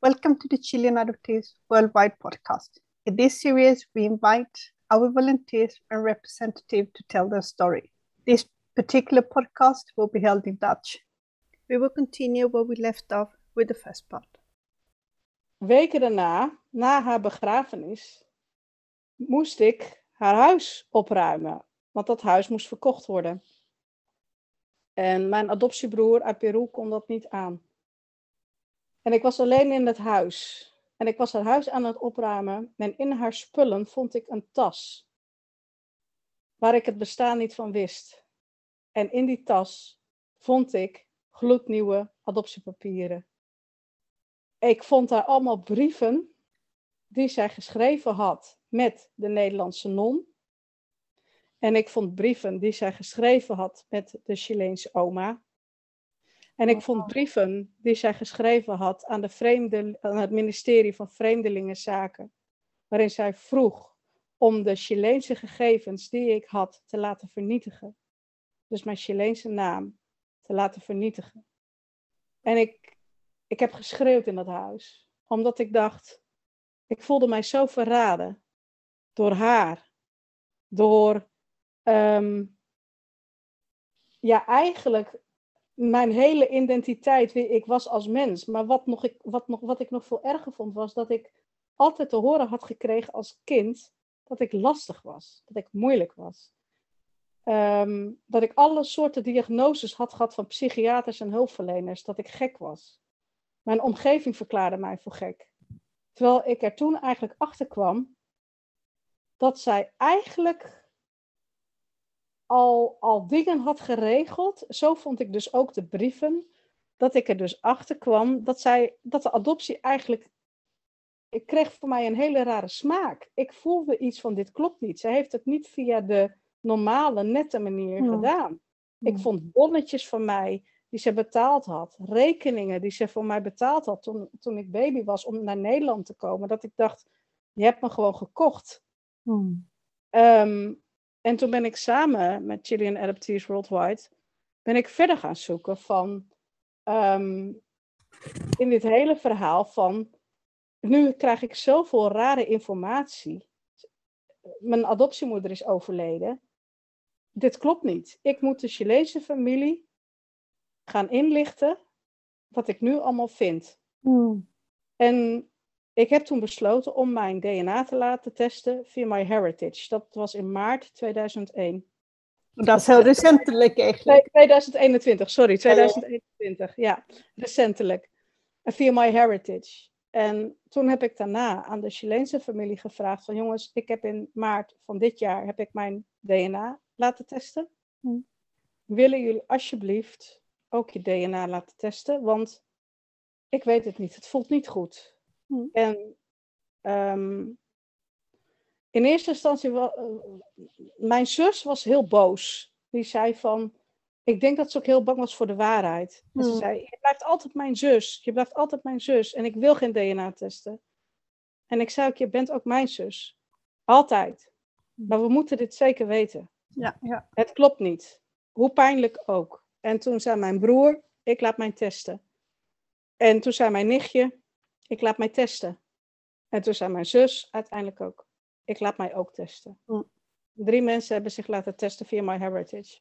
Welcome to the Chilean Adoptees Worldwide podcast. In this series, we invite our volunteers and representatives to tell their story. This particular podcast will be held in Dutch. We will continue where we left off with the first part. Weken daarna, na haar begrafenis, moest ik haar huis opruimen, want dat huis moest verkocht worden. En mijn adoptiebroer uit Peru kon dat niet aan. En ik was alleen in het huis. En ik was haar huis aan het opruimen. En in haar spullen vond ik een tas. Waar ik het bestaan niet van wist. En in die tas vond ik gloednieuwe adoptiepapieren. Ik vond daar allemaal brieven die zij geschreven had met de Nederlandse non. En ik vond brieven die zij geschreven had met de Chileense oma. En ik vond brieven die zij geschreven had aan, de vreemde, aan het ministerie van Vreemdelingenzaken, waarin zij vroeg om de Chileense gegevens die ik had te laten vernietigen. Dus mijn Chileense naam te laten vernietigen. En ik, ik heb geschreeuwd in dat huis, omdat ik dacht, ik voelde mij zo verraden door haar, door, ehm, ja, eigenlijk mijn hele identiteit, wie ik was als mens. Maar wat, nog ik, wat, nog, wat ik nog veel erger vond, was dat ik altijd te horen had gekregen als kind dat ik lastig was, dat ik moeilijk was. Ehm, dat ik alle soorten diagnoses had gehad van psychiaters en hulpverleners, dat ik gek was. Mijn omgeving verklaarde mij voor gek. Terwijl ik er toen eigenlijk achter kwam dat zij eigenlijk al, al dingen had geregeld. Zo vond ik dus ook de brieven. Dat ik er dus achter kwam dat, zij, dat de adoptie eigenlijk. Ik kreeg voor mij een hele rare smaak. Ik voelde iets van: dit klopt niet. Zij heeft het niet via de normale, nette manier gedaan. Ik vond bonnetjes van mij die ze betaald had. Rekeningen die ze voor mij betaald had toen, toen ik baby was om naar Nederland te komen. Dat ik dacht: je hebt me gewoon gekocht. Hmm. Ehm, en toen ben ik samen met Chilean Adoptees Worldwide ben ik verder gaan zoeken van ehm, in dit hele verhaal van nu krijg ik zoveel rare informatie. Mijn adoptiemoeder is overleden. Dit klopt niet. Ik moet de Chileense familie gaan inlichten wat ik nu allemaal vind. Hmm. En ik heb toen besloten om mijn DNA te laten testen via MyHeritage. Dat was in maart 2001. Dat is heel recentelijk eigenlijk. Nee, 2021, sorry, 2021, ja, recentelijk. En via MyHeritage. En toen heb ik daarna aan de Chileense familie gevraagd van jongens, ik heb in maart van dit jaar heb ik mijn DNA laten testen. Hm. Willen jullie alsjeblieft ook je DNA laten testen? Want ik weet het niet, het voelt niet goed. Hm. En ehm, in eerste instantie, eh, mijn zus was heel boos. Die zei van, ik denk dat ze ook heel bang was voor de waarheid. En ze Hmm. zei, je blijft altijd mijn zus. Je blijft altijd mijn zus. En ik wil geen DNA testen. En ik zei ook, je bent ook mijn zus. Altijd. Maar we moeten dit zeker weten. Ja, ja. Het klopt niet. Hoe pijnlijk ook. En toen zei mijn broer, ik laat mij testen. En toen zei mijn nichtje, ik laat mij testen. En toen zei mijn zus uiteindelijk ook, ik laat mij ook testen. Hm. Drie mensen hebben zich laten testen via MyHeritage.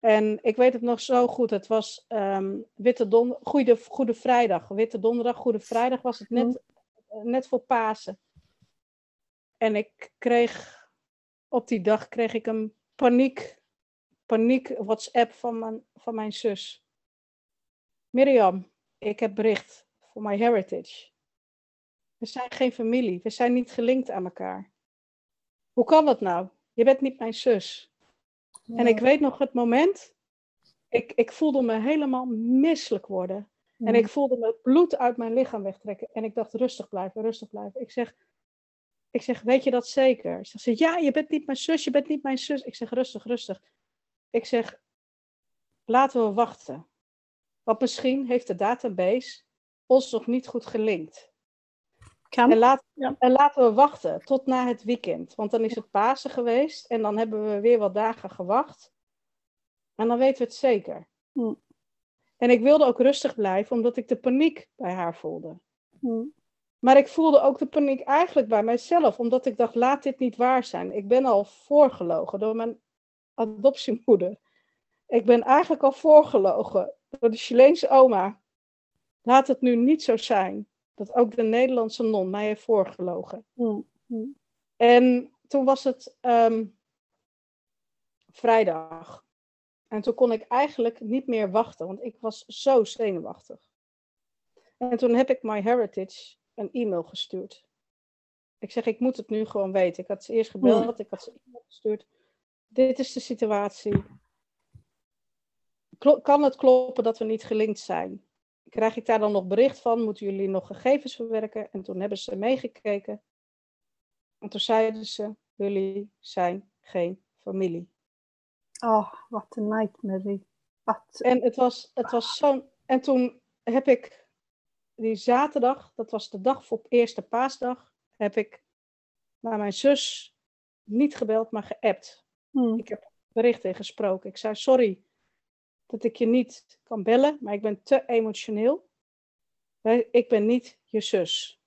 En ik weet het nog zo goed. Het was ehm, Witte Don Goede, Goede Vrijdag. Witte Donderdag, Goede Vrijdag was het net, eh, net voor Pasen. En ik kreeg op die dag kreeg ik een paniek, paniek WhatsApp van mijn, van mijn zus. Mirjam, ik heb bericht voor MyHeritage. We zijn geen familie, we zijn niet gelinkt aan elkaar. Hoe kan dat nou? Je bent niet mijn zus. En ik weet nog het moment, ik, ik voelde me helemaal misselijk worden. En ik voelde me het bloed uit mijn lichaam wegtrekken. En ik dacht, rustig blijven, rustig blijven. Ik zeg, ik zeg weet je dat zeker? Ze zegt, ja, je bent niet mijn zus, je bent niet mijn zus. Ik zeg, rustig, rustig. Ik zeg, laten we wachten. Want misschien heeft de database ons nog niet goed gelinkt. Kan. En, laat, Ja. en laten we wachten tot na het weekend. Want dan is het Pasen geweest en dan hebben we weer wat dagen gewacht. En dan weten we het zeker. Hm. En ik wilde ook rustig blijven, omdat ik de paniek bij haar voelde. Mm. Maar ik voelde ook de paniek eigenlijk bij mijzelf, omdat ik dacht, laat dit niet waar zijn. Ik ben al voorgelogen door mijn adoptiemoeder. Ik ben eigenlijk al voorgelogen door de Chileense oma. Laat het nu niet zo zijn dat ook de Nederlandse non mij heeft voorgelogen. Mm. Mm. En toen was het ehm, vrijdag. En toen kon ik eigenlijk niet meer wachten, want ik was zo zenuwachtig. En toen heb ik MyHeritage een e-mail gestuurd. Ik zeg, ik moet het nu gewoon weten. Ik had ze eerst gebeld, ik had ze e-mail gestuurd. Dit is de situatie. Kan het kloppen dat we niet gelinkt zijn? Krijg ik daar dan nog bericht van? Moeten jullie nog gegevens verwerken? En toen hebben ze meegekeken. En toen zeiden ze, jullie zijn geen familie. Oh, wat een nightmare. Wat... En het was, het was zo'n. En toen heb ik die zaterdag, dat was de dag voor eerste paasdag, heb ik naar mijn zus niet gebeld, maar geappt. Mm. Ik heb berichten gesproken. Ik zei: Sorry dat ik je niet kan bellen, maar ik ben te emotioneel. Ik ben niet je zus.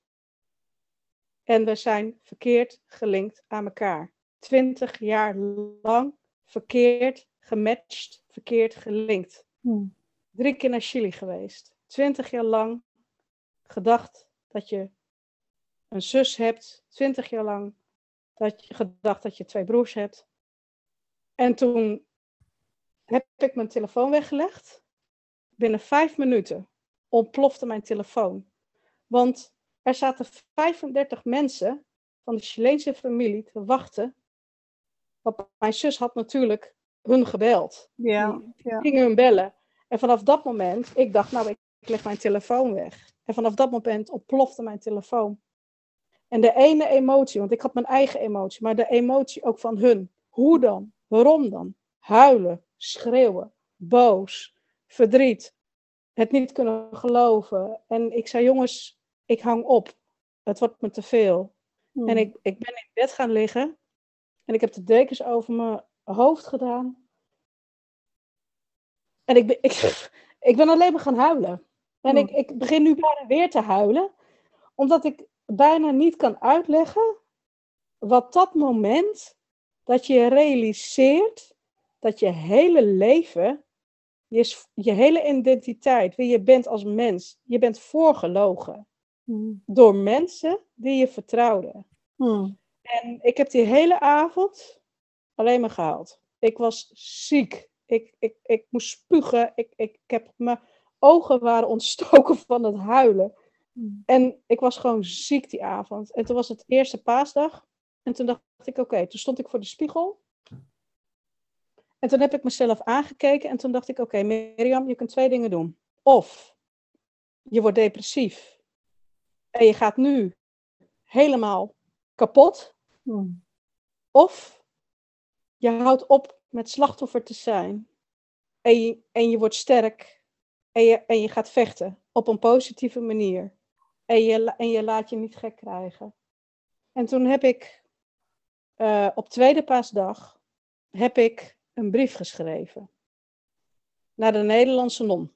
En we zijn verkeerd gelinkt aan elkaar. Twintig jaar lang verkeerd gematcht, verkeerd gelinkt. Mm. Drie keer naar Chili geweest. Twintig jaar lang gedacht dat je een zus hebt. Twintig jaar lang dat je gedacht dat je twee broers hebt. En toen heb ik mijn telefoon weggelegd. Binnen vijf minuten ontplofte mijn telefoon. Want er zaten 35 mensen van de Chileense familie te wachten. Want mijn zus had natuurlijk hun gebeld Ja, ja. gingen hun bellen. En vanaf dat moment, ik dacht, nou, ik leg mijn telefoon weg. En vanaf dat moment ontplofte mijn telefoon. En de ene emotie, want ik had mijn eigen emotie, maar de emotie ook van hun. Hoe dan? Waarom dan? Huilen, schreeuwen, boos, verdriet, het niet kunnen geloven. En ik zei, jongens, ik hang op. Het wordt me te veel. Mm. En ik, ik ben in bed gaan liggen. En ik heb de dekens over mijn hoofd gedaan. En ik ben, ik, ik ben alleen maar gaan huilen. En ik, ik begin nu bijna weer te huilen. Omdat ik bijna niet kan uitleggen wat dat moment dat je realiseert dat je hele leven, je, je hele identiteit, wie je bent als mens, je bent voorgelogen Mm. door mensen die je vertrouwden. Mm. En ik heb die hele avond alleen maar gehaald. Ik was ziek. Ik, ik, ik moest spugen. Ik, ik, ik heb, mijn ogen waren ontstoken van het huilen. Mm. En ik was gewoon ziek die avond. En toen was het eerste paasdag. En toen dacht ik, oké, toen stond ik voor de spiegel. En toen heb ik mezelf aangekeken. En toen dacht ik, oké, Mirjam, je kunt twee dingen doen. Of je wordt depressief. En je gaat nu helemaal kapot. Mm. Of je houdt op met slachtoffer te zijn. En je, en je wordt sterk. En je, en je gaat vechten op een positieve manier. En je, en je laat je niet gek krijgen. En toen heb ik eh, op tweede paasdag heb ik een brief geschreven. Naar de Nederlandse non.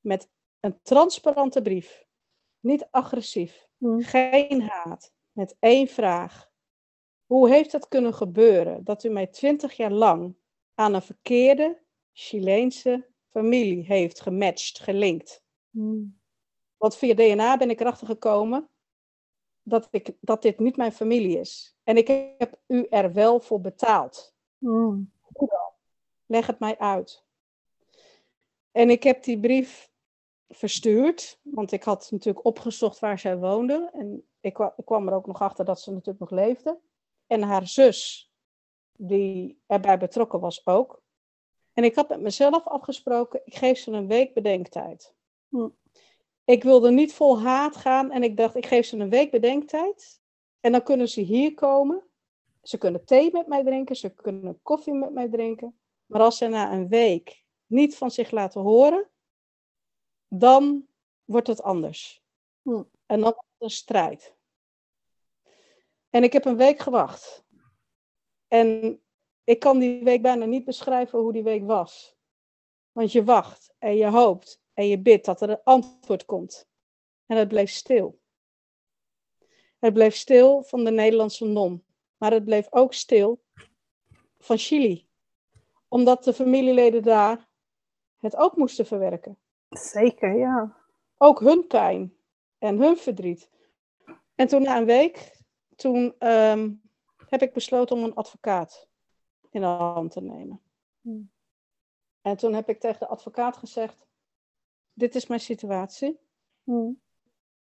Met een transparante brief. Niet agressief. Mm. Geen haat. Met één vraag. Hoe heeft het kunnen gebeuren dat u mij twintig jaar lang aan een verkeerde Chileense familie heeft gematcht, gelinkt? Mm. Want via DNA ben ik erachter gekomen dat, ik, dat dit niet mijn familie is. En ik heb u er wel voor betaald. Mm. Leg het mij uit. En ik heb die brief verstuurd, want ik had natuurlijk opgezocht waar zij woonde. En ik, kwa- ik kwam er ook nog achter dat ze natuurlijk nog leefde. En haar zus, die erbij betrokken was ook. En ik had met mezelf afgesproken, ik geef ze een week bedenktijd. Hm. Ik wilde niet vol haat gaan en ik dacht, ik geef ze een week bedenktijd. En dan kunnen ze hier komen. Ze kunnen thee met mij drinken, ze kunnen koffie met mij drinken. Maar als ze na een week niet van zich laten horen, dan wordt het anders. Hm. En dan wordt het een strijd. En ik heb een week gewacht. En ik kan die week bijna niet beschrijven hoe die week was. Want je wacht en je hoopt en je bidt dat er een antwoord komt. En het bleef stil. Het bleef stil van de Nederlandse non. Maar het bleef ook stil van Chili. Omdat de familieleden daar het ook moesten verwerken. Zeker, ja. Ook hun pijn en hun verdriet. En toen na een week, toen ehm, heb ik besloten om een advocaat in de hand te nemen. Hmm. En toen heb ik tegen de advocaat gezegd, dit is mijn situatie. Hmm.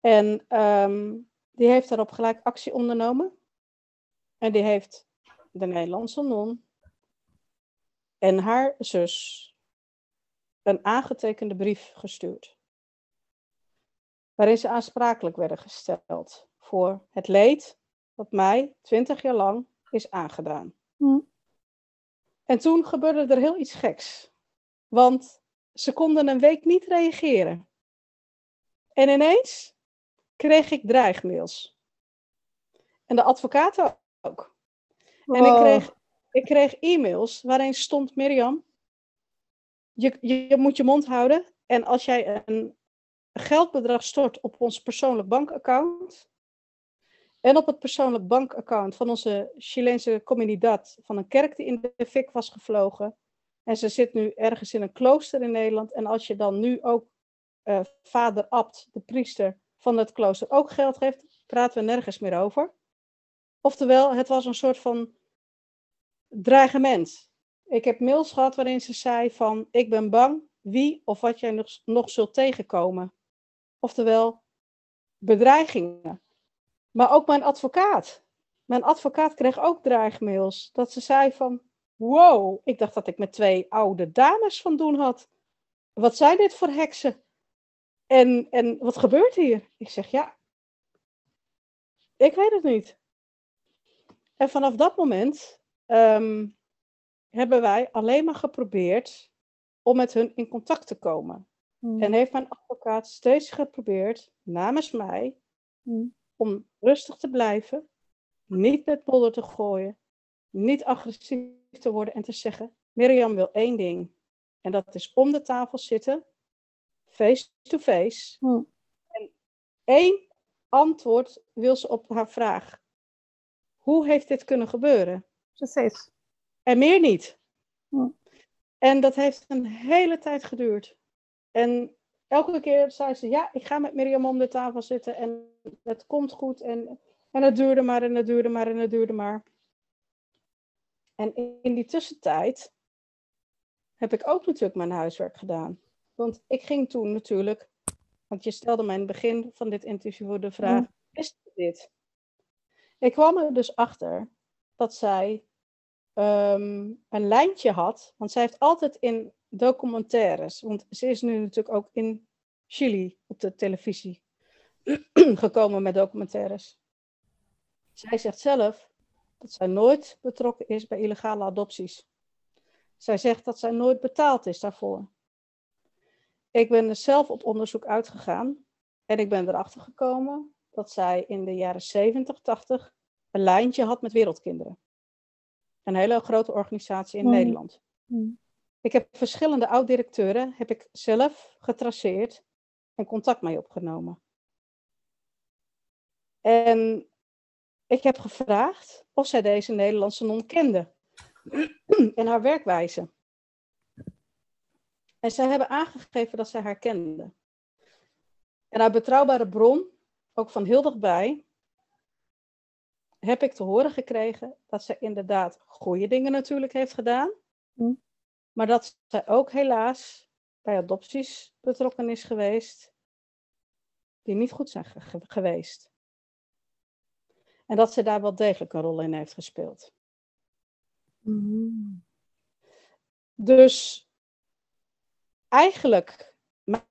En ehm, die heeft daarop gelijk actie ondernomen. En die heeft de Nederlandse non en haar zus een aangetekende brief gestuurd. Waarin ze aansprakelijk werden gesteld voor het leed dat mij twintig jaar lang is aangedaan. Hmm. En toen gebeurde er heel iets geks. Want ze konden een week niet reageren. En ineens kreeg ik dreigmails. En de advocaat ook. En ik Wow. kreeg, ik kreeg e-mails waarin stond: Mirjam, je, je, moet je mond houden. En als jij een geldbedrag stort op ons persoonlijk bankaccount. En op het persoonlijk bankaccount van onze Chileense comunidad van een kerk die in de fik was gevlogen. En ze zit nu ergens in een klooster in Nederland. En als je dan nu ook eh, vader Abt, de priester van het klooster, ook geld geeft, praten we nergens meer over. Oftewel, het was een soort van dreigement. Ik heb mails gehad waarin ze zei van, ik ben bang wie of wat jij nog, nog zult tegenkomen. Oftewel, bedreigingen. Maar ook mijn advocaat. Mijn advocaat kreeg ook dreigmails. Dat ze zei van, wow, ik dacht dat ik met twee oude dames van doen had. Wat zijn dit voor heksen? En, en wat gebeurt hier? Ik zeg, ja, ik weet het niet. En vanaf dat moment ehm, hebben wij alleen maar geprobeerd om met hun in contact te komen. Hmm. En heeft mijn advocaat steeds geprobeerd, namens mij, Hmm. om rustig te blijven, niet met modder te gooien, niet agressief te worden en te zeggen: Mirjam wil één ding. En dat is om de tafel zitten, face to face. Hmm. Eén antwoord wil ze op haar vraag: Hoe heeft dit kunnen gebeuren? Precies. En meer niet. Hm. En dat heeft een hele tijd geduurd. En elke keer zei ze: Ja, ik ga met Mirjam om de tafel zitten en het komt goed. En, en het duurde maar en het duurde maar en het duurde maar. En in, in die tussentijd heb ik ook natuurlijk mijn huiswerk gedaan. Want ik ging toen natuurlijk, want je stelde mij in het begin van dit interview de vraag: Hm. Je dit? Ik kwam er dus achter dat zij ehm, een lijntje had. Want zij heeft altijd in documentaires. Want ze is nu natuurlijk ook in Chili op de televisie gekomen met documentaires. Zij zegt zelf dat zij nooit betrokken is bij illegale adopties. Zij zegt dat zij nooit betaald is daarvoor. Ik ben er zelf op onderzoek uitgegaan en ik ben erachter gekomen dat zij in de jaren 70, 80 een lijntje had met wereldkinderen. Een hele grote organisatie in Hmm. Nederland. Hmm. Ik heb verschillende oud-directeuren heb ik zelf getraceerd en contact mee opgenomen. En ik heb gevraagd of zij deze Nederlandse non kende en haar werkwijze. En zij hebben aangegeven dat zij haar kende. En uit betrouwbare bron, ook van heel dichtbij, heb ik te horen gekregen dat zij inderdaad goede dingen natuurlijk heeft gedaan. Hm. Maar dat zij ook helaas bij adopties betrokken is geweest die niet goed zijn ge- ge- geweest. En dat ze daar wel degelijk een rol in heeft gespeeld. Dus eigenlijk,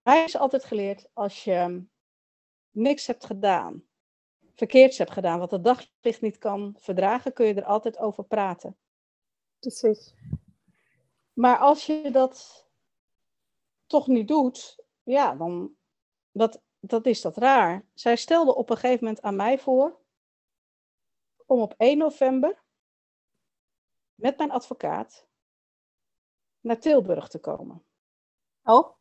mij is altijd geleerd, als je niks hebt gedaan, verkeerds hebt gedaan, wat het daglicht niet kan verdragen, kun je er altijd over praten. Precies. Maar als je dat toch niet doet, ja, dan dat, dat is dat raar. Zij stelde op een gegeven moment aan mij voor om op 1 november met mijn advocaat naar Tilburg te komen. Oh,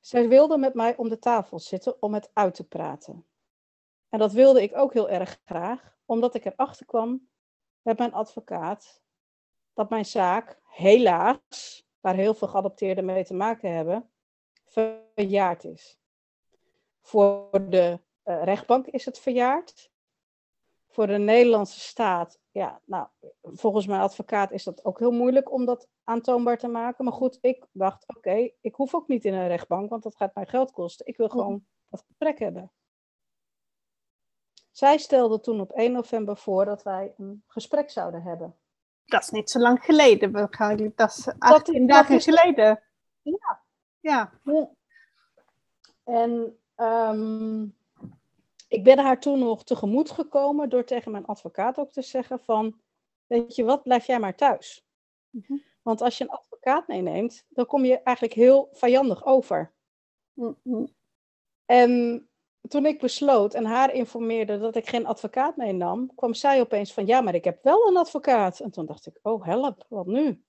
Zij wilde met mij om de tafel zitten om het uit te praten. En dat wilde ik ook heel erg graag, omdat ik erachter kwam met mijn advocaat dat mijn zaak, helaas, waar heel veel geadopteerden mee te maken hebben, verjaard is. Voor de uh, rechtbank is het verjaard. Voor de Nederlandse staat, ja, nou, volgens mijn advocaat is dat ook heel moeilijk om dat aantoonbaar te maken. Maar goed, ik dacht, oké, ik hoef ook niet in een rechtbank, want dat gaat mij geld kosten. Ik wil gewoon dat gesprek hebben. Zij stelde toen op 1 november voor dat wij een gesprek zouden hebben. Dat is niet zo lang geleden. We gaan, dat is 18 dagen geleden. Ja. Ja. En um, ik ben haar toen nog tegemoet gekomen door tegen mijn advocaat ook te zeggen van, weet je wat, blijf jij maar thuis. Mhm. Want als je een advocaat meeneemt, dan kom je eigenlijk heel vijandig over. Mhm. En toen ik besloot en haar informeerde dat ik geen advocaat meenam, kwam zij opeens van ja, maar ik heb wel een advocaat. En toen dacht ik, oh help, wat nu?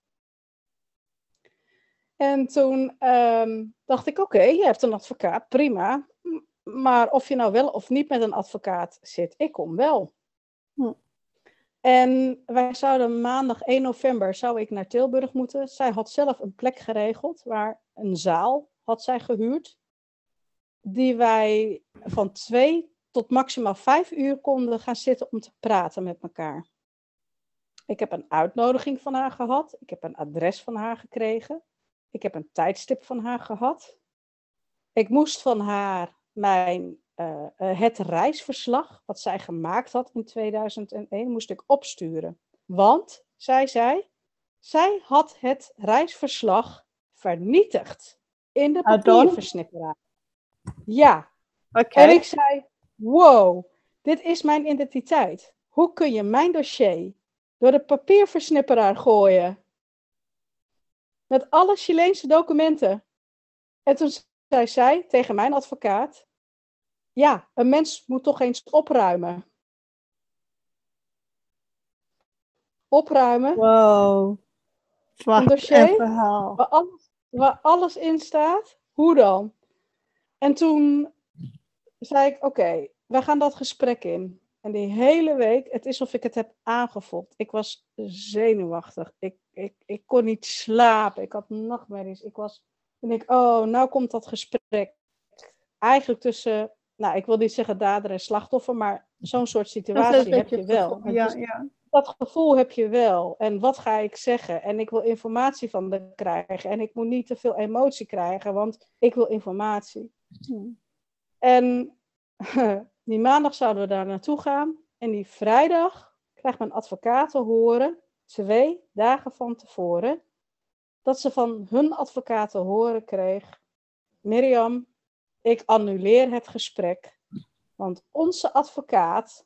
En toen um, dacht ik, oké, je hebt een advocaat, prima. Maar of je nou wel of niet met een advocaat zit, ik kom wel. Hm. En wij zouden maandag 1 november zou ik naar Tilburg moeten. Zij had zelf een plek geregeld waar een zaal had zij gehuurd die wij van twee tot maximaal vijf uur konden gaan zitten om te praten met elkaar. Ik heb een uitnodiging van haar gehad. Ik heb een adres van haar gekregen. Ik heb een tijdstip van haar gehad. Ik moest van haar mijn, uh, het reisverslag, wat zij gemaakt had in 2001, moest ik opsturen. Want, zij zei, zij had het reisverslag vernietigd in de papierversnipperaar. Ja. En ik zei, wow, dit is mijn identiteit. Hoe kun je mijn dossier door de papierversnipperaar gooien? Met alle Chileense documenten. En toen zei zij tegen mijn advocaat, ja, een mens moet toch eens opruimen. Opruimen. Wow. Wat een dossier Waar, alles, waar alles in staat. Hoe dan? En toen zei ik, oké, we gaan dat gesprek in. En die hele week, het is alsof ik het heb aangevoeld. Ik was zenuwachtig. Ik, ik, ik kon niet slapen. Ik had nachtmerries. Ik was, en ik, oh, nou komt dat gesprek. Eigenlijk tussen, nou, ik wil niet zeggen dader en slachtoffer, maar zo'n soort situatie heb je wel. Ja, ja. Dat gevoel heb je wel. En wat ga ik zeggen? En ik wil informatie van de krijgen. En ik moet niet te veel emotie krijgen, want ik wil informatie. En die maandag zouden we daar naartoe gaan. En die vrijdag krijgt mijn advocaat te horen, twee dagen van tevoren, dat ze van hun advocaat te horen kreeg: Mirjam, ik annuleer het gesprek. Want onze advocaat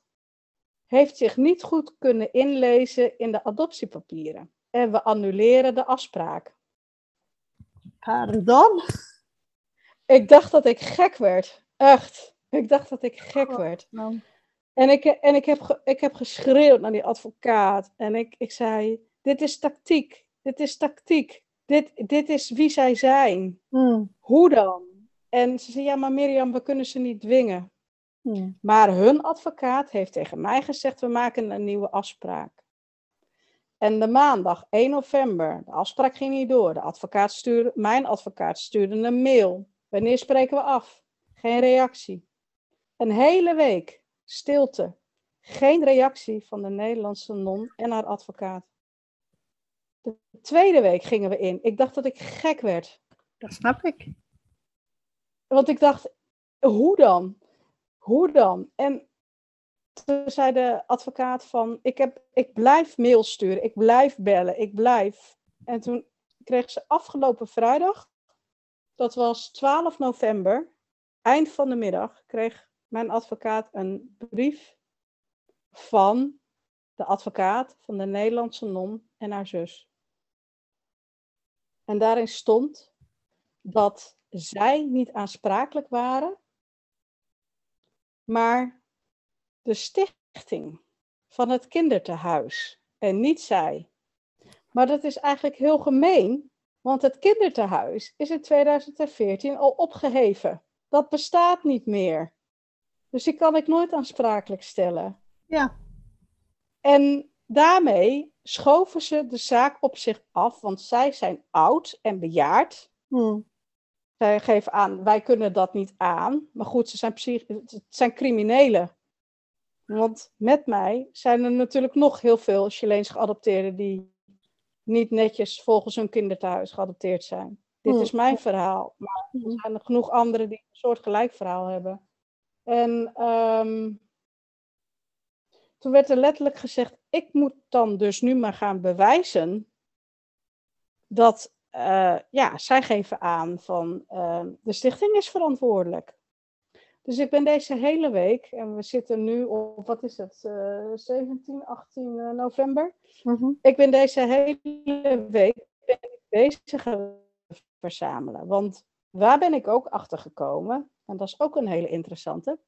heeft zich niet goed kunnen inlezen in de adoptiepapieren. En we annuleren de afspraak. Pardon? Ik dacht dat ik gek werd. Echt. Ik dacht dat ik gek werd. En ik, en ik, heb, ik heb geschreeuwd naar die advocaat. En ik, ik zei: Dit is tactiek. Dit is tactiek. Dit, dit is wie zij zijn. Hmm. Hoe dan? En ze zei: Ja, maar Mirjam, we kunnen ze niet dwingen. Hmm. Maar hun advocaat heeft tegen mij gezegd: We maken een nieuwe afspraak. En de maandag 1 november, de afspraak ging niet door. De advocaat stuurde, mijn advocaat stuurde een mail. Wanneer spreken we af? Geen reactie. Een hele week stilte. Geen reactie van de Nederlandse non en haar advocaat. De tweede week gingen we in. Ik dacht dat ik gek werd. Dat snap ik. Want ik dacht, hoe dan? Hoe dan? En toen zei de advocaat van, ik, heb, ik blijf mail sturen, ik blijf bellen, ik blijf. En toen kreeg ze afgelopen vrijdag, dat was 12 november, eind van de middag, kreeg mijn advocaat een brief van de advocaat van de Nederlandse non en haar zus. En daarin stond dat zij niet aansprakelijk waren, maar de stichting van het kindertehuis en niet zij. Maar dat is eigenlijk heel gemeen, want het kindertehuis is in 2014 al opgeheven. Dat bestaat niet meer. Dus die kan ik nooit aansprakelijk stellen. Ja. En daarmee schoven ze de zaak op zich af, want zij zijn oud en bejaard. Hm. Zij geven aan, wij kunnen dat niet aan. Maar goed, ze zijn, psych- het zijn criminelen. Want met mij zijn er natuurlijk nog heel veel Chileens geadopteerden die niet netjes volgens hun kinderthuis geadopteerd zijn. Dit Hmm. is mijn verhaal. Maar er zijn er genoeg anderen die een soortgelijk verhaal hebben. En ehm, toen werd er letterlijk gezegd, ik moet dan dus nu maar gaan bewijzen dat, eh, ja, zij geven aan van eh, de stichting is verantwoordelijk. Dus ik ben deze hele week, en we zitten nu op, wat is het, eh 17, 18 eh, november. Mhm. Ik ben deze hele week bezig verzamelen. Want waar ben ik ook achter gekomen, en dat is ook een hele interessante.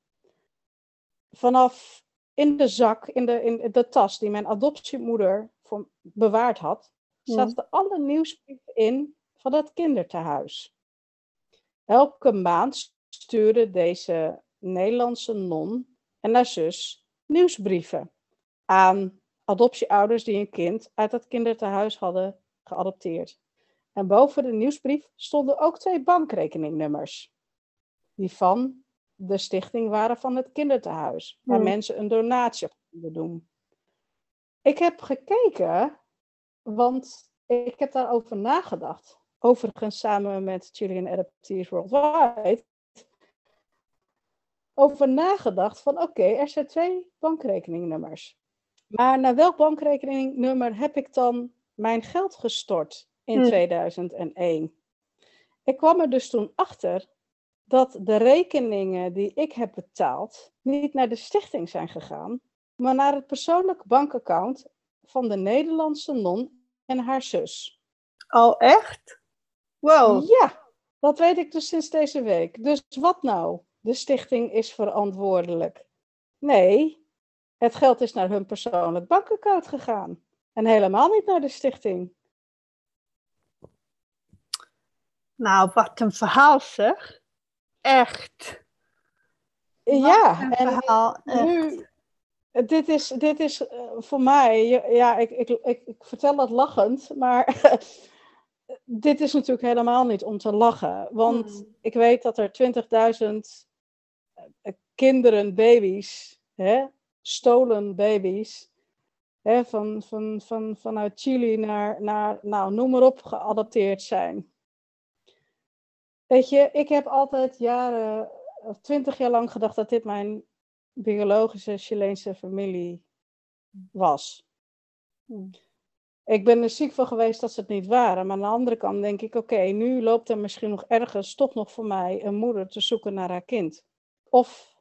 Vanaf in de zak, in de, in de tas die mijn adoptiemoeder voor, bewaard had, zaten alle nieuwsbrieven in van het kindertehuis. Elke maand stuurde deze Nederlandse non en haar zus nieuwsbrieven aan adoptieouders die een kind uit dat kindertehuis hadden geadopteerd. En boven de nieuwsbrief stonden ook twee bankrekeningnummers. Die van de stichting waren van het kindertehuis, waar Hmm. mensen een donatie konden doen. Ik heb gekeken, want ik heb daarover nagedacht. Overigens samen met Chilean Adopteers Worldwide. Over nagedacht van oké, er zijn twee bankrekeningnummers. Maar naar welk bankrekeningnummer heb ik dan mijn geld gestort in Hmm. 2001? Ik kwam er dus toen achter dat de rekeningen die ik heb betaald niet naar de stichting zijn gegaan, maar naar het persoonlijk bankaccount van de Nederlandse non en haar zus. Oh, echt? Wow. Ja, dat weet ik dus sinds deze week. Dus wat nou? De stichting is verantwoordelijk. Nee, het geld is naar hun persoonlijk bankaccount gegaan. En helemaal niet naar de stichting. Nou, wat een verhaal zeg. Echt. ja, Een en verhaal. echt. Dit is, dit is eh, voor mij, ja, ik, ik, ik, ik vertel dat lachend, maar dit is natuurlijk helemaal niet om te lachen. Want Hmm. ik weet dat er 20.000 eh, kinderen, baby's, hè, stolen baby's, hè, van, van, van, vanuit Chili naar, naar, nou, noem maar op, geadopteerd zijn. Weet je, ik heb altijd jaren, twintig jaar lang gedacht dat dit mijn biologische Chileense familie was. Hmm. Ik ben er ziek van geweest dat ze het niet waren. Maar aan de andere kant denk ik, oké, nu loopt er misschien nog ergens toch nog voor mij een moeder te zoeken naar haar kind. Of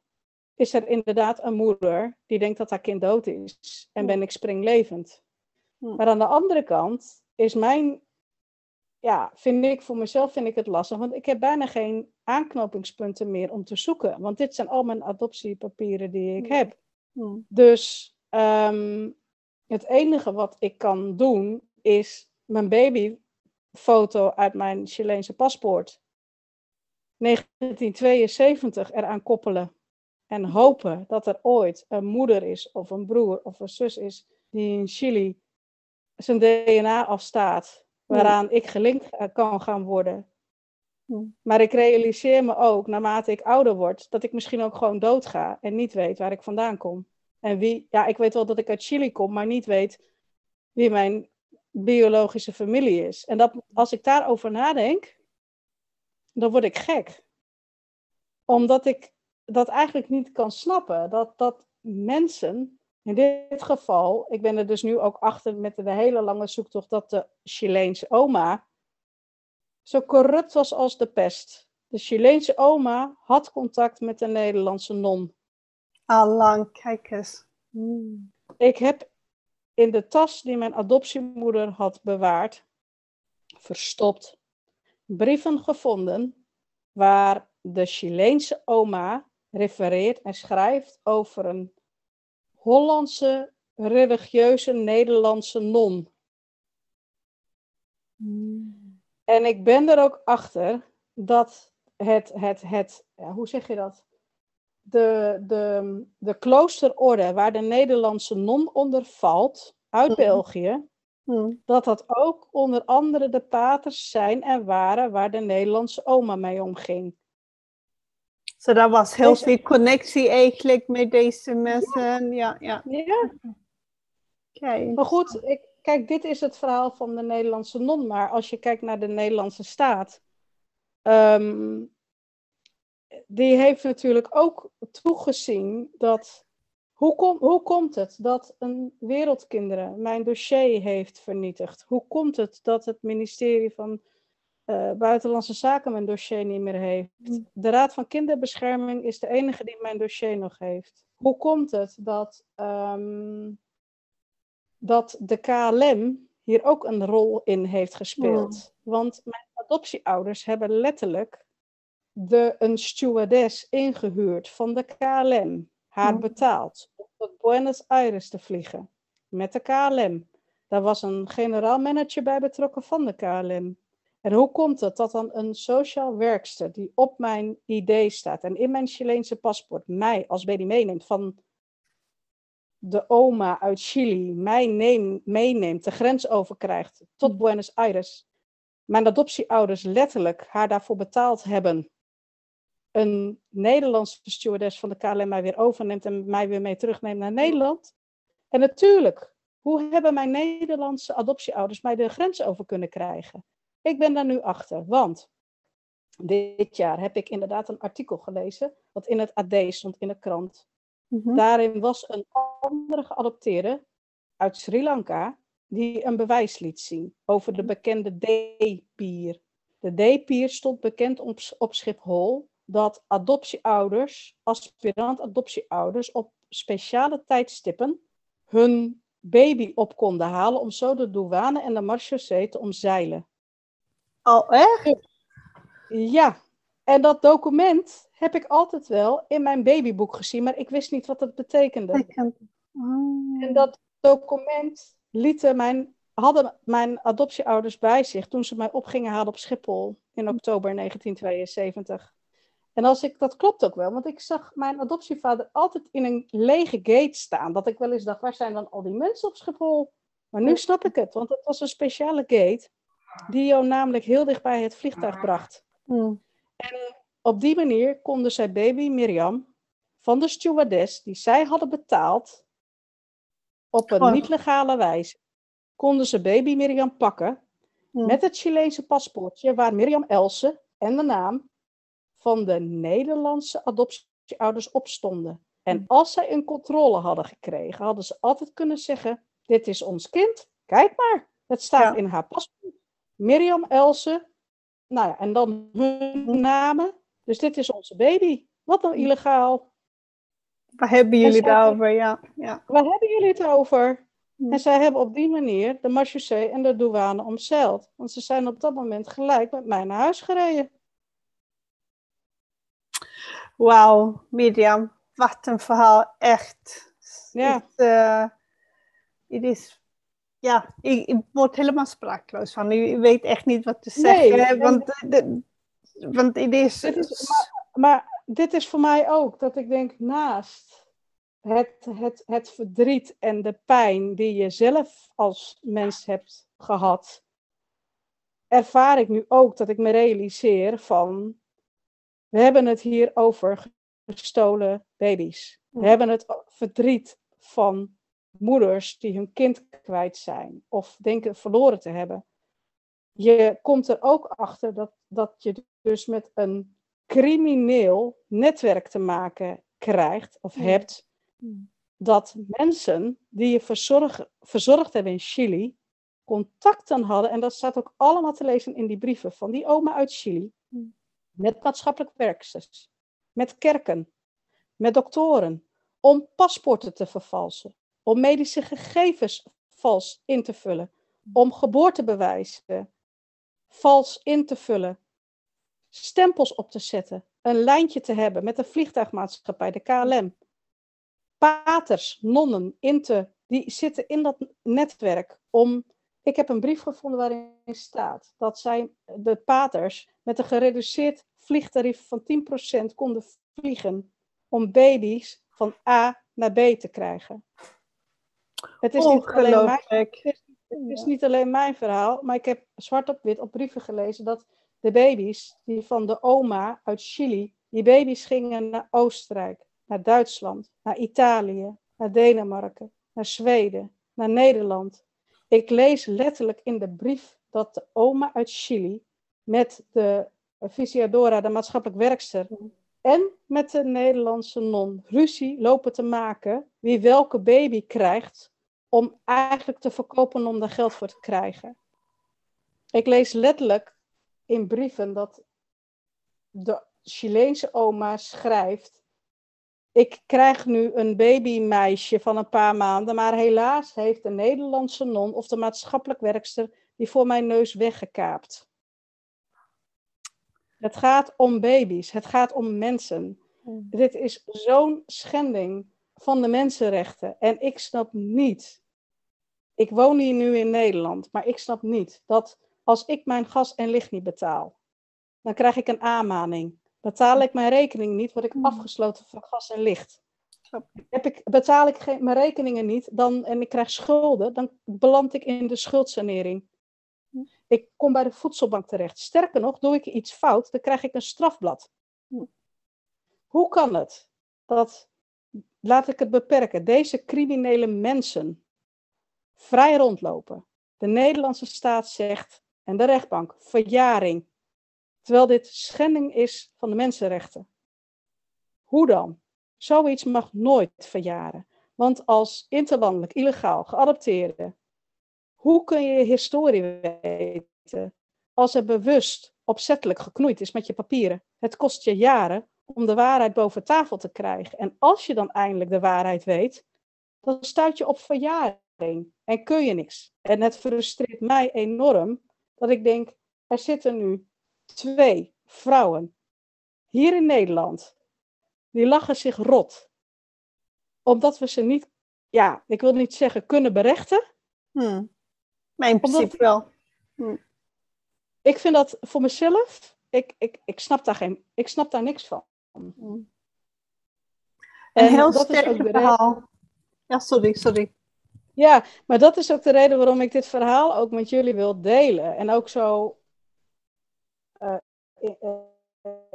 is er inderdaad een moeder die denkt dat haar kind dood is en Hmm. ben ik springlevend. Hmm. Maar aan de andere kant is mijn, ja, vind ik voor mezelf vind ik het lastig, want ik heb bijna geen aanknopingspunten meer om te zoeken. Want dit zijn al mijn adoptiepapieren die ik heb. Dus ehm, het enige wat ik kan doen is mijn babyfoto uit mijn Chileense paspoort 1972 eraan koppelen. En hopen dat er ooit een moeder is of een broer of een zus is die in Chili zijn DNA afstaat, waaraan ik gelinkt kan gaan worden. Maar ik realiseer me ook, naarmate ik ouder word, dat ik misschien ook gewoon doodga en niet weet waar ik vandaan kom. En wie, ja, ik weet wel dat ik uit Chili kom, maar niet weet wie mijn biologische familie is. En dat, als ik daarover nadenk, dan word ik gek. Omdat ik dat eigenlijk niet kan snappen. Dat, dat mensen, in dit geval, ik ben er dus nu ook achter met de hele lange zoektocht, dat de Chileense oma zo corrupt was als de pest. De Chileense oma had contact met de Nederlandse non. Allang, kijk eens. Hmm. Ik heb in de tas die mijn adoptiemoeder had bewaard, verstopt, brieven gevonden waar de Chileense oma refereert en schrijft over een Hollandse religieuze Nederlandse non. Hmm. En ik ben er ook achter dat het, het, het ja, hoe zeg je dat? de, de, de kloosterorde waar de Nederlandse non onder valt, uit Mhm. België, Hmm. dat dat ook onder andere de paters zijn en waren waar de Nederlandse oma mee omging. Så dat was heel veel connectie eigenlijk met deze mensen. Ja, ja. Ja, maar goed, ik, kijk, dit is het verhaal van de Nederlandse non, maar als je kijkt naar de Nederlandse staat, ehm, die heeft natuurlijk ook toegezien dat. Hoe, kom, hoe komt het dat een Wereldkinderen mijn dossier heeft vernietigd? Hoe komt het dat het ministerie van eh, Buitenlandse Zaken mijn dossier niet meer heeft? De Raad van Kinderbescherming is de enige die mijn dossier nog heeft. Hoe komt het dat, ehm, dat de KLM hier ook een rol in heeft gespeeld? Want mijn adoptieouders hebben letterlijk de, een stewardess ingehuurd van de KLM, haar Ja. betaald om tot Buenos Aires te vliegen met de KLM. Daar was een generaal manager bij betrokken van de KLM. En hoe komt het dat dan een sociaal werkster die op mijn ID staat en in mijn Chileense paspoort mij als baby meeneemt van de oma uit Chili, mij neem, meeneemt, de grens overkrijgt tot Buenos Aires, mijn adoptieouders letterlijk haar daarvoor betaald hebben, een Nederlandse stewardess van de KLM mij weer overneemt en mij weer mee terugneemt naar Nederland. En natuurlijk, hoe hebben mijn Nederlandse adoptieouders mij de grens over kunnen krijgen? Ik ben daar nu achter, want dit jaar heb ik inderdaad een artikel gelezen, wat in het AD stond in de krant. Mhm. Daarin was een andere geadopteerde uit Sri Lanka die een bewijs liet zien over de bekende D-pier. De D-pier stond bekend op, op Schiphol dat adoptieouders, aspirant adoptieouders, op speciale tijdstippen hun baby op konden halen om zo de douane en de marechaussee te omzeilen. Oh, echt? Ja, en dat document heb ik altijd wel in mijn babyboek gezien, maar ik wist niet wat het betekende. Oh. En dat document lieten mijn, hadden mijn adoptieouders bij zich toen ze mij op gingen halen op Schiphol in oktober 1972. En als ik, dat klopt ook wel, want ik zag mijn adoptievader altijd in een lege gate staan. Dat ik wel eens dacht, waar zijn dan al die mensen op Schiphol? Maar nu snap ik het, want het was een speciale gate die jou namelijk heel dicht bij het vliegtuig bracht. Hmm. Op die manier konden zij baby Mirjam van de stewardess die zij hadden betaald op een Oh. niet legale wijze, konden ze baby Mirjam pakken met het Chileense paspoortje waar Mirjam Else en de naam van de Nederlandse adoptieouders op stonden. En als zij een controle hadden gekregen, hadden ze altijd kunnen zeggen: Dit is ons kind, kijk maar, het staat Ja. in haar paspoort. Mirjam Else, nou ja, en dan hun namen. Dus dit is onze baby. Wat nou illegaal? Waar hebben jullie zij- daarover? Ja, ja. Waar hebben jullie het over? Hmm. En zij hebben op die manier de marechaussee en de douane omzeild. Want ze zijn op dat moment gelijk met mij naar huis gereden. Wauw, Mirjam. Wat een verhaal, echt. Ja. Het, eh, het is, ja, ik, ik word helemaal sprakeloos van. Ik, weet echt niet wat te Nee, zeggen. en- want, de- want het is... Dit is, maar, maar dit is voor mij ook dat ik denk, naast het, het, het verdriet en de pijn die je zelf als mens hebt gehad, ervaar ik nu ook dat ik me realiseer van, we hebben het hier over gestolen baby's. We hebben het verdriet van moeders die hun kind kwijt zijn of denken verloren te hebben. Je komt er ook achter dat, dat je dus met een crimineel netwerk te maken krijgt of hebt. Dat mensen die je verzorg, verzorgd hebben in Chili contacten hadden, en dat staat ook allemaal te lezen in die brieven van die oma uit Chili, Hmm. met maatschappelijk werksters, met kerken, met doktoren, om paspoorten te vervalsen, om medische gegevens vals in te vullen, om geboortebewijzen vals in te vullen, stempels op te zetten, een lijntje te hebben met de vliegtuigmaatschappij, de KLM. Paters, nonnen, die zitten in dat netwerk om. Ik heb een brief gevonden waarin staat dat zij, de paters, met een gereduceerd vliegtarief van 10% konden vliegen om baby's van A naar B te krijgen. Het is, niet alleen, mijn, het is, het is niet alleen mijn verhaal, maar ik heb zwart op wit op brieven gelezen dat de baby's die van de oma uit Chili, die baby's gingen naar Oostenrijk, naar Duitsland, naar Italië, naar Denemarken, naar Zweden, naar Nederland. Ik lees letterlijk in de brief dat de oma uit Chili met de Visiadora, de maatschappelijk werkster, en met de Nederlandse non ruzie lopen te maken wie welke baby krijgt, om eigenlijk te verkopen om daar geld voor te krijgen. Ik lees letterlijk in brieven dat de Chileense oma schrijft: Ik krijg nu een babymeisje van een paar maanden, maar helaas heeft de Nederlandse non of de maatschappelijk werkster die voor mijn neus weggekaapt. Het gaat om baby's, het gaat om mensen. Hmm. Dit is zo'n schending van de mensenrechten. En ik snap niet, ik woon hier nu in Nederland, maar ik snap niet dat als ik mijn gas en licht niet betaal, dan krijg ik een aanmaning. Betaal ik mijn rekening niet, word ik hmm. afgesloten van gas en licht. Heb ik, betaal ik geen, mijn rekeningen niet dan, en ik krijg schulden, dan beland ik in de schuldsanering. Ik kom bij de voedselbank terecht. Sterker nog, doe ik iets fout, dan krijg ik een strafblad. Hoe kan het dat, laat ik het beperken, deze criminele mensen vrij rondlopen? De Nederlandse staat zegt, en de rechtbank, verjaring. Terwijl dit schending is van de mensenrechten. Hoe dan? Zoiets mag nooit verjaren. Want als interlandelijk, illegaal, geadopteerde, hoe kun je historie weten als er bewust opzettelijk geknoeid is met je papieren? Het kost je jaren om de waarheid boven tafel te krijgen. En als je dan eindelijk de waarheid weet, dan stuit je op verjaring en kun je niks. En het frustreert mij enorm dat ik denk, er zitten nu twee vrouwen hier in Nederland, die lachen zich rot. Omdat we ze niet, ja, ik wil niet zeggen kunnen berechten, hmm. Maar in principe wel. Hm. Ik vind dat voor mezelf, ik, ik, ik, snap, daar geen, ik snap daar niks van. Hm. Een en heel sterk verhaal. Ja, sorry, sorry. Ja, maar dat is ook de reden waarom ik dit verhaal ook met jullie wil delen. En ook zo uh,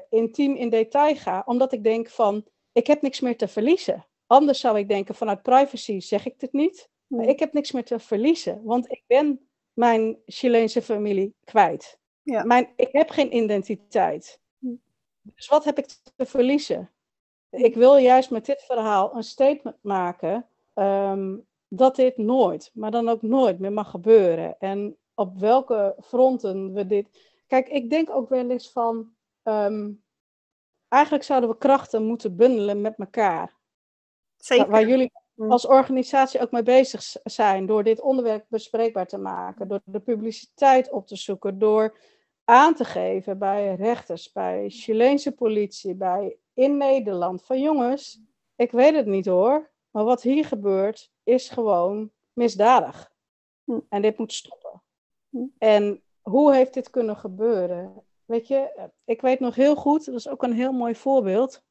intiem in detail ga. Omdat ik denk van, ik heb niks meer te verliezen. Anders zou ik denken, vanuit privacy zeg ik dit niet. Maar ik heb niks meer te verliezen, want ik ben mijn Chileense familie kwijt. Ja. Mijn, ik heb geen identiteit. Hm. Dus wat heb ik te verliezen? Ik wil juist met dit verhaal een statement maken ehm, dat dit nooit, maar dan ook nooit meer mag gebeuren. En op welke fronten we dit. Kijk, ik denk ook wel eens van. Ehm, eigenlijk zouden we krachten moeten bundelen met elkaar. Zeker. Waar jullie Mm. als organisatie ook mee bezig zijn door dit onderwerp bespreekbaar te maken, door de publiciteit op te zoeken, door aan te geven bij rechters, bij Chileense politie, bij in Nederland van jongens, ik weet het niet hoor, maar wat hier gebeurt is gewoon misdadig. Mm. En dit moet stoppen. Mm. En hoe heeft dit kunnen gebeuren? Weet je, ik weet nog heel goed, dat is ook een heel mooi voorbeeld.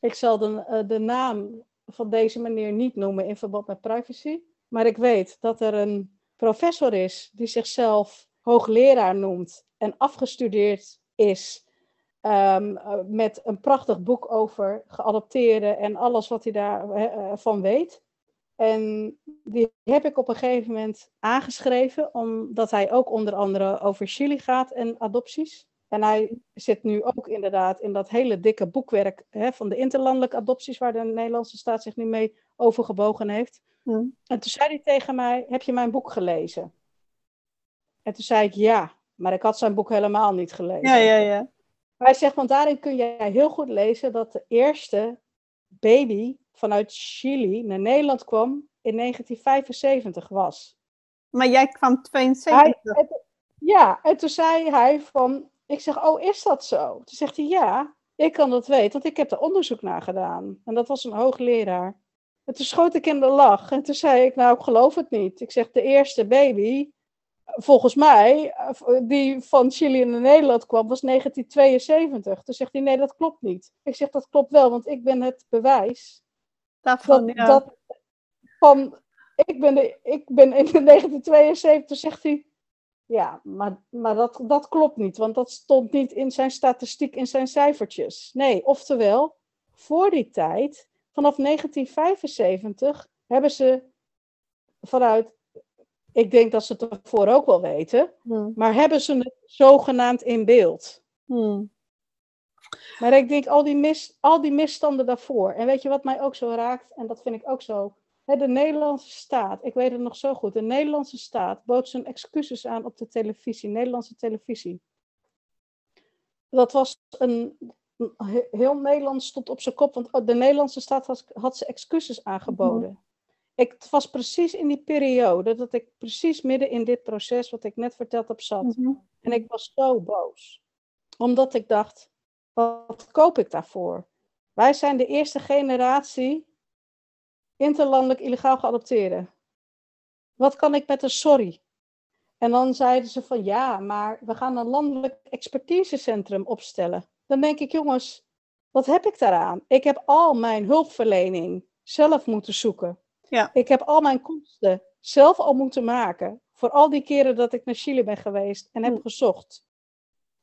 Ik zal de, eh, de naam van deze manier niet noemen in verband met privacy. Maar ik weet dat er een professor is die zichzelf hoogleraar noemt en afgestudeerd is ehm, eh, met een prachtig boek over geadopteerden en alles wat hij daarvan uh, weet. En die heb ik op een gegeven moment aangeschreven, omdat hij ook onder andere over Chili gaat en adopties. En hij zit nu ook inderdaad in dat hele dikke boekwerk hè, van de interlandelijke adopties, waar de Nederlandse staat zich nu mee overgebogen heeft. En toen zei hij tegen mij: Heb je mijn boek gelezen? En toen zei ik ja, maar ik had zijn boek helemaal niet gelezen. Ja, ja, ja. Hij zegt: Want daarin kun jij heel goed lezen dat de eerste baby vanuit Chili naar Nederland kwam in 1975 was. Maar jij kwam 72. ja, en toen zei hij van, ik zeg, oh, is dat zo? Toen zegt hij, ja, ik kan dat weten, want ik heb er onderzoek naar gedaan. En dat was een hoogleraar. En toen schoot ik in de lach. En toen zei ik, nou, ik geloof het niet. Ik zeg, de eerste baby volgens mij, eh, die van Chili naar Nederland kwam, was 1972. Toen zegt hij, nee, dat klopt niet. Ik zeg, dat klopt wel, want ik ben het bewijs. Daarvan, Dat, ja. dat, van, ik ben, de, ik ben in 1972, zegt hij, ja, maar, maar dat, dat klopt niet, want dat stond niet in zijn statistiek, in zijn cijfertjes. Nee, oftewel, voor die tijd, vanaf 1975, hebben ze vanuit, ik denk dat ze het ervoor ook wel weten, Hmm. maar hebben ze het zogenaamd in beeld. Hmm. Maar ik denk al die, mis, al die misstanden daarvoor. En weet je wat mij ook zo raakt? En dat vind ik ook zo. Hè, de Nederlandse staat, ik weet het nog zo goed. De Nederlandse staat bood zijn excuses aan op de televisie, Nederlandse televisie. Dat was een. Heel Nederland stond op zijn kop, want de Nederlandse staat had, had ze excuses aangeboden. Ik, het was precies in die periode dat ik precies midden in dit proces, wat ik net verteld heb, zat. Mhm. En ik was zo boos. Omdat ik dacht, wat koop ik daarvoor? Wij zijn de eerste generatie interlandelijk illegaal geadopteerden. Wat kan ik met een sorry? En dan zeiden ze van ja, maar we gaan een landelijk expertisecentrum opstellen. Dan denk ik, jongens, wat heb ik daaraan? Ik heb al mijn hulpverlening zelf moeten zoeken. Ja. Ik heb al mijn kosten zelf al moeten maken. Voor al die keren dat ik naar Chili ben geweest en heb gezocht.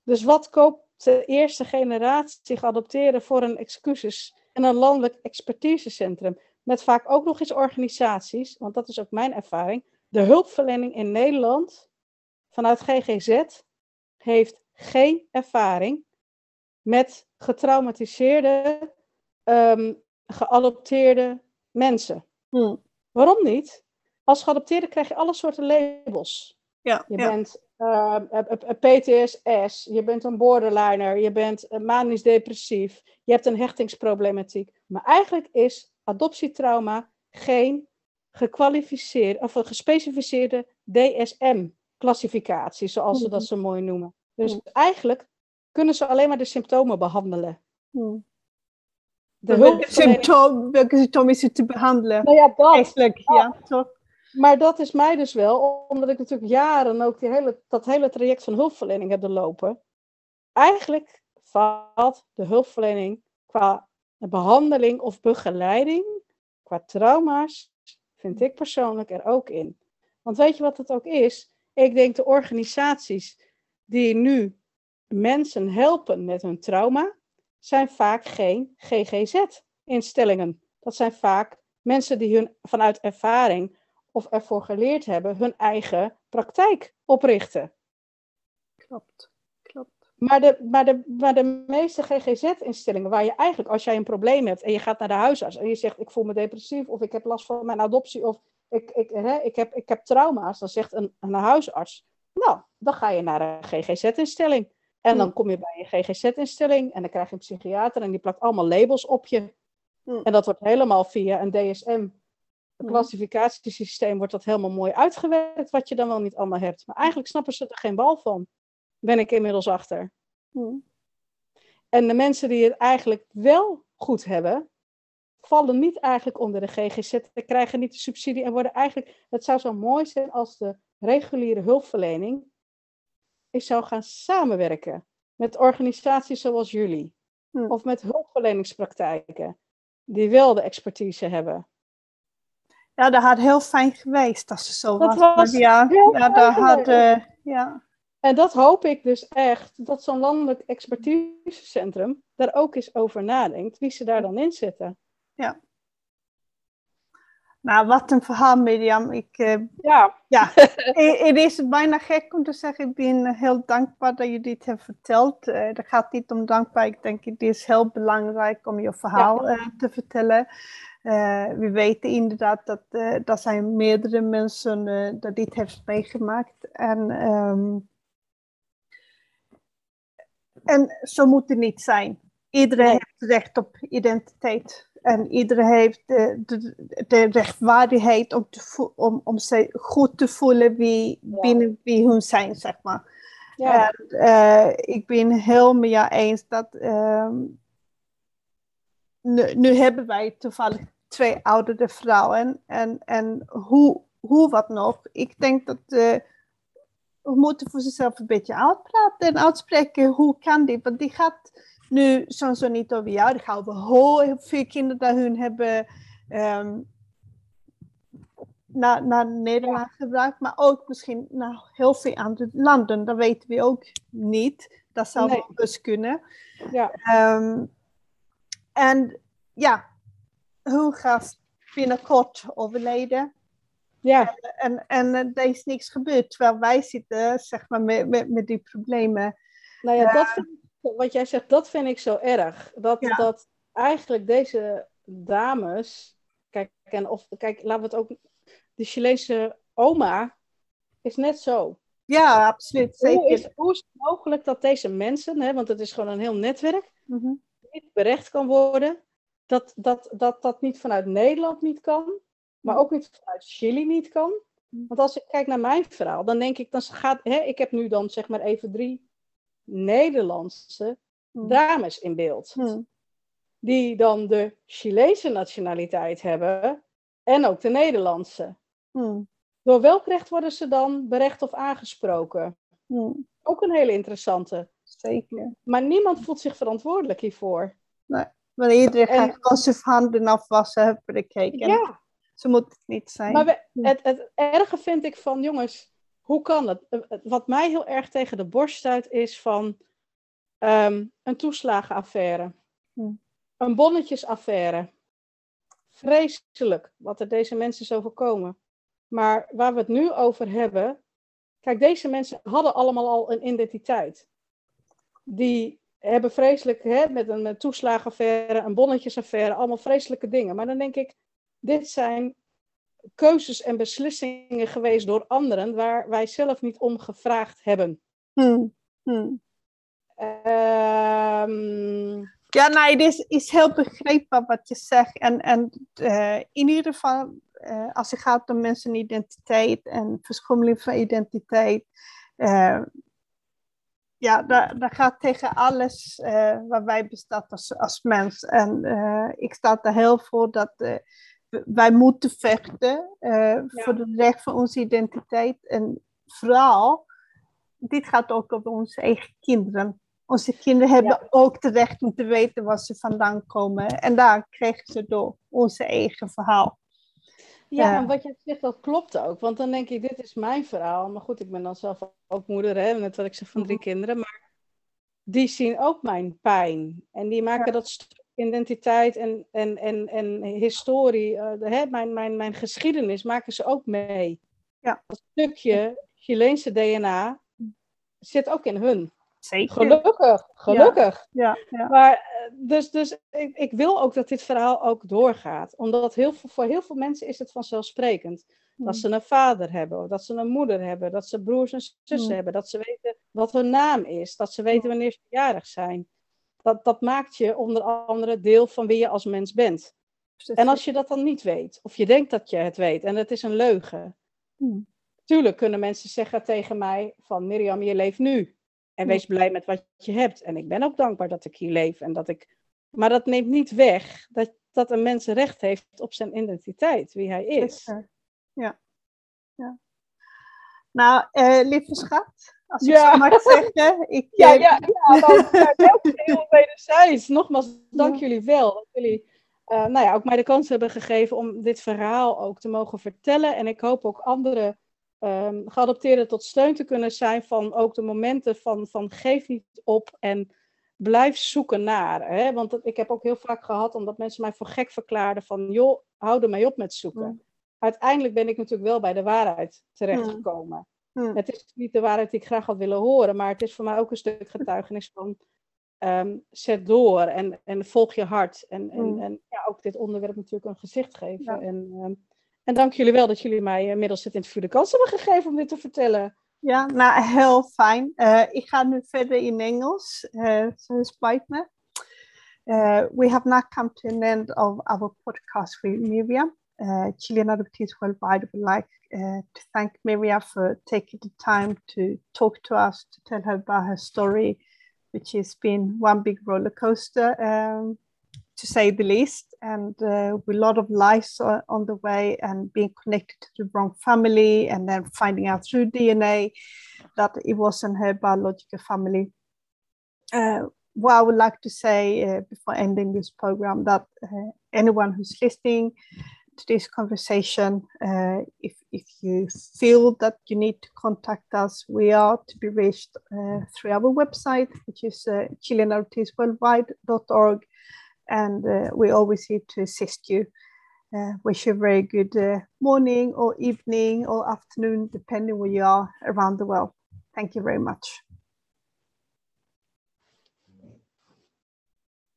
Dus wat koopt de eerste generatie geadopteerden voor een excuses en een landelijk expertisecentrum? Met vaak ook nog eens organisaties, want dat is ook mijn ervaring. De hulpverlening in Nederland vanuit GGZ heeft geen ervaring met getraumatiseerde, ehm, geadopteerde mensen. Hmm. Waarom niet? Als geadopteerde krijg je alle soorten labels. Ja, Je ja. bent eh, eh, eh, PTSS, je bent een borderliner, je bent eh, manisch depressief, je hebt een hechtingsproblematiek. Maar eigenlijk is adoptietrauma geen gekwalificeerde of een gespecificeerde DSM-classificatie, zoals ze dat zo mooi noemen. Dus Mhm. eigenlijk kunnen ze alleen maar de symptomen behandelen. Hmm. De Welke symptoom, welke symptoom is het te behandelen? Nou ja, dat. Eigenlijk, ja, toch? Maar dat is mij dus wel, omdat ik natuurlijk jaren ook die hele, dat hele traject van hulpverlening heb doorlopen. Eigenlijk valt de hulpverlening qua behandeling of begeleiding, qua trauma's, vind ik persoonlijk er ook in. Want weet je wat het ook is? Ik denk de organisaties die nu mensen helpen met hun trauma, zijn vaak geen GGZ-instellingen. Dat zijn vaak mensen die hun vanuit ervaring of ervoor geleerd hebben, hun eigen praktijk oprichten. Klopt, klopt. Maar de, maar de, maar de meeste GGZ-instellingen, waar je eigenlijk, als jij een probleem hebt en je gaat naar de huisarts en je zegt: Ik voel me depressief, of ik heb last van mijn adoptie, of ik, ik, hè, ik, heb, ik heb trauma's, dan zegt een, een huisarts: Nou, dan ga je naar een GGZ-instelling. En dan Hmm. kom je bij een GGZ-instelling en dan krijg je een psychiater en die plakt allemaal labels op je. Hmm. En dat wordt helemaal via een DSM. Een klassificatiesysteem wordt dat helemaal mooi uitgewerkt, wat je dan wel niet allemaal hebt. Maar eigenlijk snappen ze er geen bal van. Ben ik inmiddels achter. Hmm. En de mensen die het eigenlijk wel goed hebben, vallen niet eigenlijk onder de GGZ, krijgen niet de subsidie en worden eigenlijk. Het zou zo mooi zijn als de reguliere hulpverlening is zou gaan samenwerken met organisaties zoals jullie. Hmm. Of met hulpverleningspraktijken, die wel de expertise hebben. Ja, dat had heel fijn geweest als ze zo Dat was. ja, ja, dat had, eh, ja. En dat hoop ik dus echt, dat zo'n landelijk expertisecentrum daar ook eens over nadenkt, wie ze daar dan in zetten. Nou, wat een verhaal, Mirjam. Ik, eh, Ja, ja, het is bijna gek om te zeggen. Ik ben heel dankbaar dat je dit hebt verteld. Dat gaat niet om dankbaar. Ik denk het is heel belangrijk om je verhaal eh, te vertellen. We weten inderdaad dat dat zijn meerdere mensen dat dit heeft meegemaakt. En, ehm, en zo moet het niet zijn. Iedereen Nee. heeft recht op identiteit. En iedereen heeft de, de, de rechtvaardigheid om, te om, om zich goed te voelen wie, Ja. binnen wie hun zijn, zeg maar. ja. En, eh, ik ben heel met jou eens dat. ehm, nu, nu hebben wij toevallig twee oudere vrouwen. En, en hoe, hoe wat nog? Ik denk dat. eh, moeten voor zichzelf een beetje uitpraten en uitspreken hoe kan dit. Want die gaat nu sowieso niet over jou, gaat over heel veel kinderen die hun hebben um, naar, naar Nederland gebruikt, maar ook misschien naar heel veel andere landen. Dat weten we ook niet. Dat zou nee. dus kunnen. Ja. Um, en ja, hun gaat binnenkort overleden. Ja. En, en, en er is niks gebeurd, terwijl wij zitten zeg maar, met, met, met die problemen. Nou ja, dat vind ik, wat jij zegt, dat vind ik zo erg. Dat, ja. dat eigenlijk deze dames, kijk, en of, kijk, laten we het ook, de Chileense oma is net zo. Ja, absoluut. Zeker. Hoe, is, hoe is het mogelijk dat deze mensen, hè, want het is gewoon een heel netwerk, mm -hmm. niet berecht kan worden, dat dat, dat dat niet vanuit Nederland niet kan, maar ook niet vanuit Chili niet kan. Want als ik kijk naar mijn verhaal, dan denk ik, dan gaat, hè, ik heb nu dan zeg maar even drie Nederlandse mm. dames in beeld. Mm. Die dan de Chileense nationaliteit hebben en ook de Nederlandse. Mm. Door welk recht worden ze dan berecht of aangesproken? Ook een hele interessante. Zeker. Maar niemand voelt zich verantwoordelijk hiervoor. Nee, maar iedereen en... gaat gewoon zijn handen afwassen, hebben gekeken. Ja. Zo moet het niet zijn. Maar we, het, het erge vind ik van, jongens, hoe kan het? Wat mij heel erg tegen de borst stuit is van um, een toeslagenaffaire. Hm. Een bonnetjesaffaire. Vreselijk wat er deze mensen zo voorkomen. Maar waar we het nu over hebben. Kijk, deze mensen hadden allemaal al een identiteit. Die hebben vreselijk, hè, met een met toeslagenaffaire, een bonnetjesaffaire, allemaal vreselijke dingen. Maar dan denk ik, dit zijn keuzes en beslissingen geweest door anderen waar wij zelf niet om gevraagd hebben. Hmm. Hmm. Um... Ja, nee, dit is, is heel begrijpbaar wat je zegt. En, en uh, in ieder geval, uh, als het gaat om mensen identiteit en verschommeling van identiteit, uh, ja, dat, dat gaat tegen alles waar wij bestaan als, als mens. En ik sta er heel voor dat wij moeten vechten uh, ja. voor het recht van onze identiteit. En vooral, dit gaat ook over onze eigen kinderen. Onze kinderen hebben ja. ook het recht om te weten waar ze vandaan komen. En daar krijgen ze door onze eigen verhaal. Ja, uh, en wat je zegt, dat klopt ook. Want dan denk ik, dit is mijn verhaal. Maar goed, ik ben dan zelf ook moeder, hè? net wat ik zeg van drie Mhm. kinderen. Maar die zien ook mijn pijn. En die maken dat stuk identiteit en, en, en, en historie, eh, de- hè, mijn, mijn, mijn geschiedenis, maken ze ook mee. Ja. Dat stukje Chileense DNA zit ook in hun. Zeker. Gelukkig, gelukkig. Ja, ja. Maar eh, dus, dus ik, ik wil ook dat dit verhaal ook doorgaat. Omdat heel veel, voor heel veel mensen is het vanzelfsprekend. Dat Mm. ze een vader hebben, dat ze een moeder hebben, dat ze broers en zussen Mm. hebben, dat ze weten wat hun naam is, dat ze weten wanneer ze jarig zijn. Dat, dat maakt je onder andere deel van wie je als mens bent. En als je dat dan niet weet, of je denkt dat je het weet en het is een leugen. Mm. Tuurlijk kunnen mensen zeggen tegen mij van Mirjam, je leeft nu. En wees blij met wat je hebt. En ik ben ook dankbaar dat ik hier leef. En dat ik... Maar dat neemt niet weg dat, dat een mens recht heeft op zijn identiteit, wie hij is. Ja. ja. Nou, eh, lieve schat, als ik Ja. zo mag zeggen. Ik, Ja, eh, ja, zijn ook heel wederzijds. Nogmaals, dank Ja. jullie wel. Dat jullie eh, nou ja, ook mij de kans hebben gegeven om dit verhaal ook te mogen vertellen. En ik hoop ook andere ehm geadopteerden tot steun te kunnen zijn van ook de momenten van, van geef niet op en blijf zoeken naar. Hè? Want dat, ik heb ook heel vaak gehad omdat mensen mij voor gek verklaarden van joh, hou er mee op met zoeken. Uiteindelijk ben ik natuurlijk wel bij de waarheid terechtgekomen. Mm, Het is niet de waarheid die ik graag had willen horen, maar het is voor mij ook een stuk getuigenis van ehm, zet door en, en volg je hart. En, en, Mm. en ja, ook dit onderwerp natuurlijk een gezicht geven. Ja. En, ehm, en dank jullie wel dat jullie mij inmiddels het interview de kans hebben gegeven om dit te vertellen. ja, nou, heel fijn. Eh, ik ga nu verder in Engels. eh zo spijt me. Uh, we have now come to an end of our podcast with Miriam. Uh, Chilean Adoptees Worldwide would like uh, to thank Miriam for taking the time to talk to us, to tell her about her story, which has been one big roller coaster, um, to say the least, and uh, with a lot of lies on the way, and being connected to the wrong family, and then finding out through DNA that it wasn't her biological family. Uh, what I would like to say uh, before ending this program that uh, anyone who's listening this conversation, uh, if, if you feel that you need to contact us, we are to be reached uh, through our website, which is uh, chileanautismworldwide.org, and uh, we're always here to assist you. Uh, wish you a very good uh, morning or evening or afternoon, depending where you are around the world. Thank you very much.